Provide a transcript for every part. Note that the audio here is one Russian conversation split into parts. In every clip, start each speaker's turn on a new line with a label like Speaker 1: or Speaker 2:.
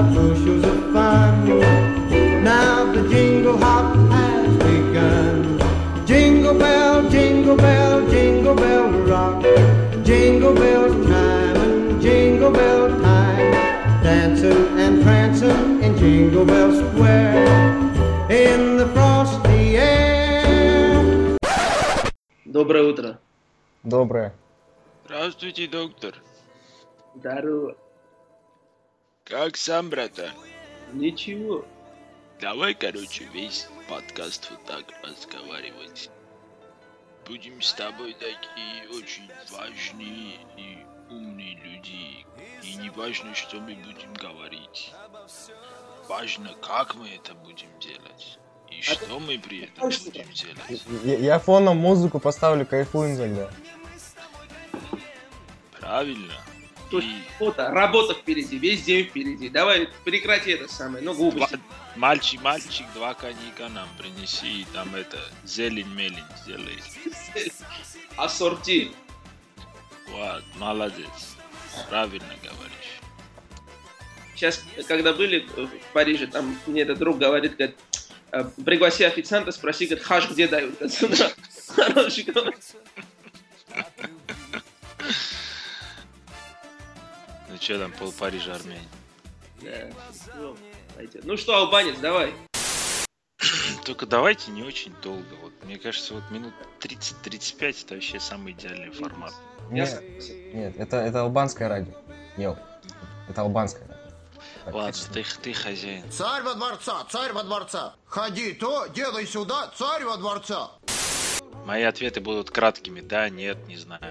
Speaker 1: got bushels of fun. Now the jingle hop has begun. Jingle bell, jingle bell, jingle bell rock. Jingle bell time and jingle bell time. Dancing and prancing in Jingle Bell Square. In the frosty air.
Speaker 2: Доброе утро.
Speaker 3: Доброе.
Speaker 4: Здравствуйте, доктор.
Speaker 2: Здорово.
Speaker 4: Как сам, братан?
Speaker 2: Ничего.
Speaker 4: Давай, короче, весь подкаст вот так разговаривать. Будем с тобой такие очень важные и умные люди. И не важно, что мы будем говорить. Важно, как мы это будем делать. И что мы при этом будем делать.
Speaker 3: Я, я фоном музыку поставлю, кайфуем тогда.
Speaker 4: Правильно.
Speaker 2: Слушай,
Speaker 4: И
Speaker 2: фото, работа впереди, весь день впереди. Давай прекрати это самое, ну глупости.
Speaker 4: мальчик, мальчик, два коньяка нам принеси, и там это, зелень-мелень сделай.
Speaker 2: Ассорти.
Speaker 4: Вот, молодец. Правильно говоришь.
Speaker 2: Сейчас, когда были в Париже, там мне этот друг говорит, говорит, «Э, пригласи официанта, спроси, говорит, хаш где дают? Хороший
Speaker 4: что там, пол Парижа армяне.
Speaker 2: Да, ну. Ну что, албанец, давай.
Speaker 4: Только давайте не очень долго. Вот мне кажется, вот минут 30-35 это вообще самый идеальный формат.
Speaker 3: Нет, нет, это, это албанское радио. Йоу. Это албанское радио. Так,
Speaker 4: Ладно, ты, ты хозяин.
Speaker 5: Царь во дворца, царь во дворца. Ходи то, делай сюда, царь во дворца.
Speaker 4: Мои ответы будут краткими. Да, нет, не знаю.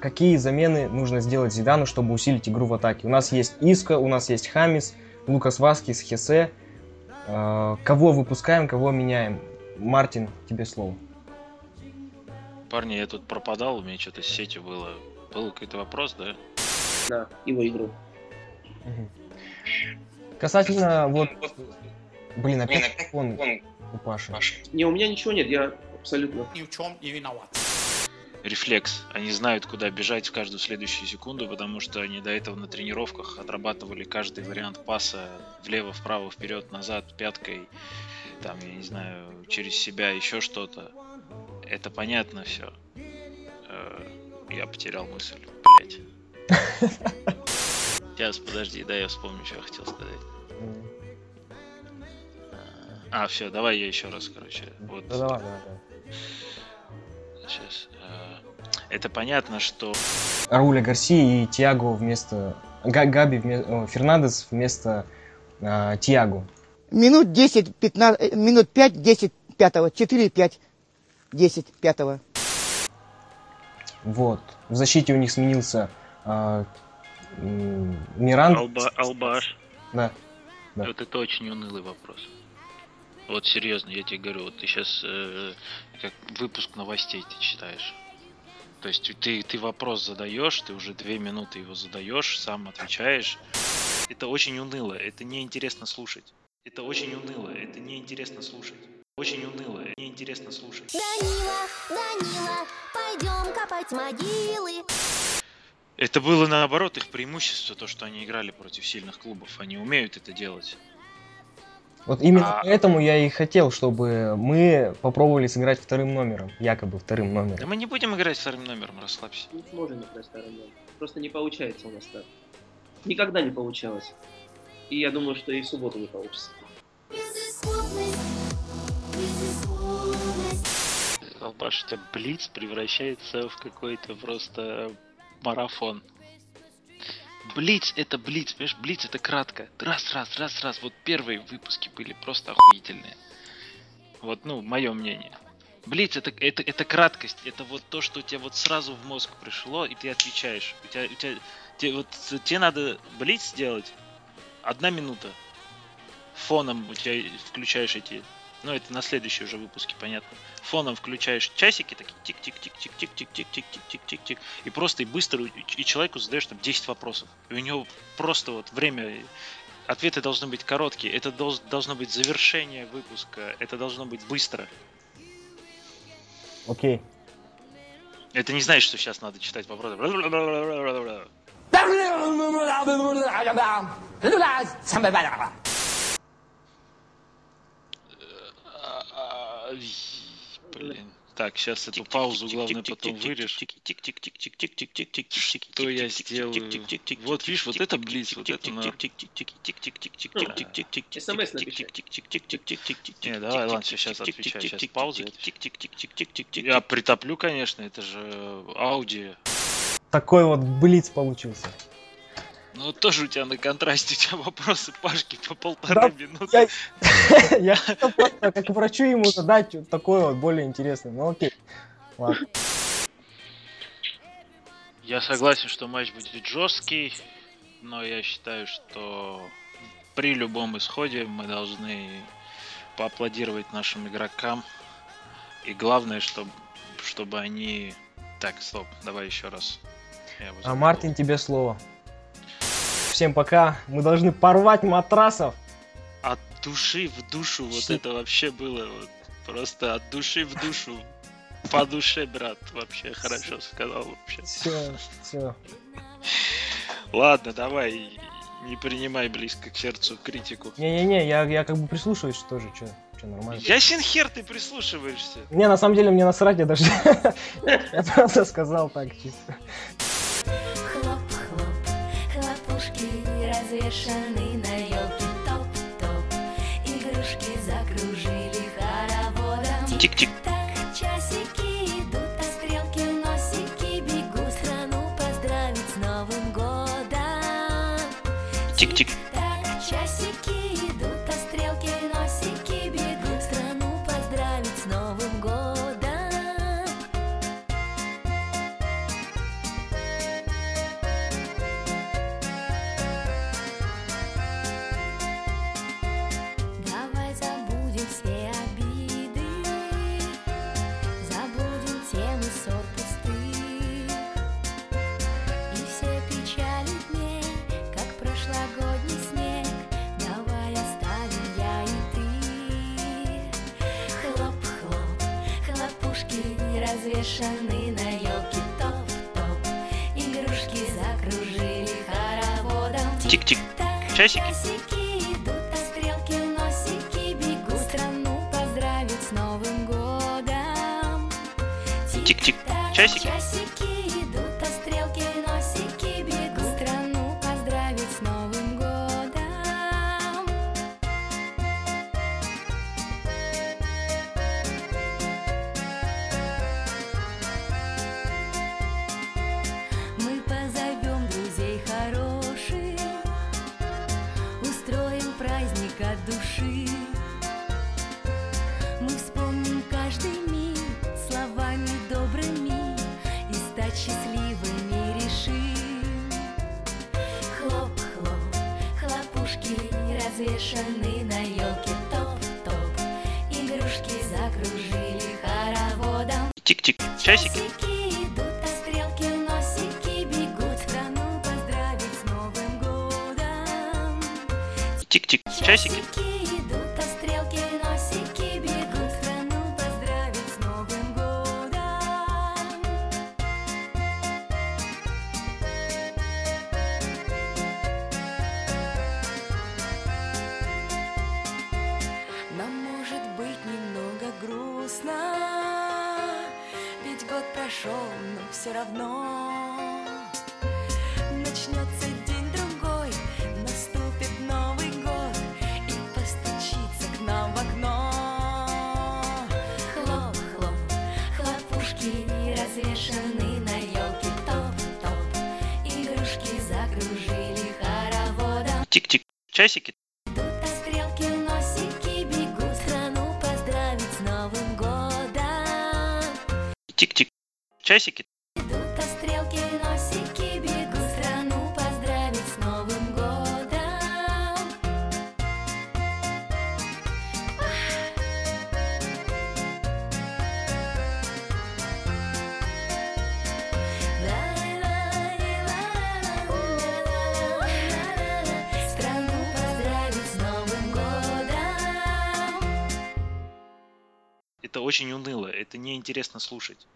Speaker 3: Какие замены нужно сделать Зидану, чтобы усилить игру в атаке? У нас есть Иска, у нас есть Хамис, Лукас Васкис, Хесе. Э, кого выпускаем, кого меняем? Мартин, тебе слово.
Speaker 4: Парни, я тут пропадал, у меня что-то с сетью было. Был какой-то вопрос, да?
Speaker 2: На его игру.
Speaker 3: Касательно вот... Блин, опять он у Паши.
Speaker 2: Не, у меня ничего нет, я абсолютно.
Speaker 6: ни в чем не виноват.
Speaker 4: Рефлекс. Они знают, куда бежать в каждую следующую секунду, потому что они до этого на тренировках отрабатывали каждый вариант паса влево, вправо, вперед, назад, пяткой, там, я не знаю, через себя, еще что-то. Это понятно все. Я потерял мысль, блять. Сейчас, подожди, да, я вспомню, что я хотел сказать. А, все, давай я еще раз, короче. Вот,
Speaker 3: Да давай, давай, давай.
Speaker 4: Сейчас. Это понятно, что
Speaker 3: Рауля Гарси и Тиаго вместо... Га- Габи вме- о, Фернандес вместо а, Тиаго.
Speaker 7: Минут 10, 15, э, минут 5, 10, пятого, 4, 5, 10, пятого.
Speaker 3: Вот. В защите у них сменился м, Миран.
Speaker 4: Алба, Албаш.
Speaker 3: Да. Да.
Speaker 4: Вот это очень унылый вопрос. Вот серьезно, я тебе говорю, вот ты сейчас как выпуск новостей ты читаешь. То есть ты, ты вопрос задаешь, ты уже две минуты его задаешь, сам отвечаешь. Это очень уныло, это неинтересно слушать. Это очень уныло, это неинтересно слушать. Очень уныло, неинтересно слушать.
Speaker 8: Данила, Данила, пойдем копать могилы.
Speaker 4: Это было наоборот их преимущество, то, что они играли против сильных клубов. Они умеют это делать.
Speaker 3: Вот именно
Speaker 4: А-
Speaker 3: поэтому я и хотел, чтобы мы попробовали сыграть вторым номером. Якобы вторым
Speaker 4: Да
Speaker 3: номером.
Speaker 4: мы не будем играть вторым номером, расслабься.
Speaker 2: Не сможем играть вторым номером. Просто не получается у нас так. Никогда не получалось. И я думаю, что и в субботу не получится.
Speaker 4: Албаш, это Блиц превращается в какой-то просто марафон. Блиц это Блиц, понимаешь, Блиц это кратко. Раз, раз, раз, раз. Вот первые выпуски были просто охуительные. Вот, ну, мое мнение. Блиц это, это, это краткость, это вот то, что у тебя вот сразу в мозг пришло, и ты отвечаешь. У тебя, у тебя, тебе, вот, тебе надо Блиц сделать одна минута. Фоном у тебя включаешь эти ну, это на следующие уже выпуске, понятно. Фоном включаешь часики, такие тик-тик-тик-тик-тик-тик-тик-тик-тик-тик-тик. И просто и быстро, и человеку задаешь там 10 вопросов. И у него просто вот время, ответы должны быть короткие. Это долж- должно быть завершение выпуска. Это должно быть быстро.
Speaker 3: Окей.
Speaker 4: Это не значит, что сейчас надо читать вопросы и, Блин. Так, сейчас эту паузу главное потом вырежь. Что я сделаю? Вот видишь, вот это блиц, вот это на...
Speaker 2: СМС.
Speaker 4: Не, давай, ладно, сейчас отвечаю, сейчас пауза. Я притоплю, конечно, это же аудио.
Speaker 3: Такой вот блиц получился.
Speaker 4: Ну, тоже у тебя на контрасте, у тебя вопросы Пашки по полторы
Speaker 3: Да,
Speaker 4: минуты.
Speaker 3: Я, просто как врачу ему задать вот такой вот более интересный. Ну окей. Ладно.
Speaker 4: Я согласен, что матч будет жесткий, но я считаю, что при любом исходе мы должны поаплодировать нашим игрокам. И главное, чтобы, чтобы они... Так, стоп, давай еще раз.
Speaker 3: А. Мартин, тебе слово. Всем пока. Мы должны порвать матрасов.
Speaker 4: От души в душу вот
Speaker 3: Щи-
Speaker 4: это вообще было. Вот, просто от души в душу. По душе, брат, вообще хорошо сказал вообще.
Speaker 3: Все, все.
Speaker 4: Ладно, давай, не принимай близко к сердцу критику.
Speaker 3: Не-не-не, я, я как бы прислушиваюсь тоже, что, что нормально.
Speaker 4: Ясен хер ты прислушиваешься.
Speaker 3: Не, на самом деле мне насрать, я даже... Я просто сказал так чисто.
Speaker 8: Развешаны на елке топ-топ. Игрушки закружили хороводом.
Speaker 4: Тик-тик.
Speaker 8: Так часики идут, а стрелки носики бегут страну поздравить с Новым годом.
Speaker 4: Тик-тик.
Speaker 8: Развешаны на елке топ-топ. Игрушки закружили хороводом.
Speaker 4: Тик-тик. Часики?
Speaker 8: часики идут, а стрелки носики бегут страну поздравить с Новым годом.
Speaker 4: Тик-тик. Часики
Speaker 8: от души. Мы вспомним каждый миг словами добрыми и стать счастливыми решим. Хлоп-хлоп, хлопушки развешаны на елке топ-топ. Игрушки закружили хороводом.
Speaker 4: Тик-тик. Часики.
Speaker 8: Часики год прошел, но все равно начнется хлопушки развешаны на елке топ-топ, игрушки закружили хороводом.
Speaker 4: Тик-тик. Часики.
Speaker 8: Идут, стрелки носики бегут страну поздравить с Новым годом.
Speaker 4: Тик-тик. Часики. Это очень уныло, это неинтересно слушать.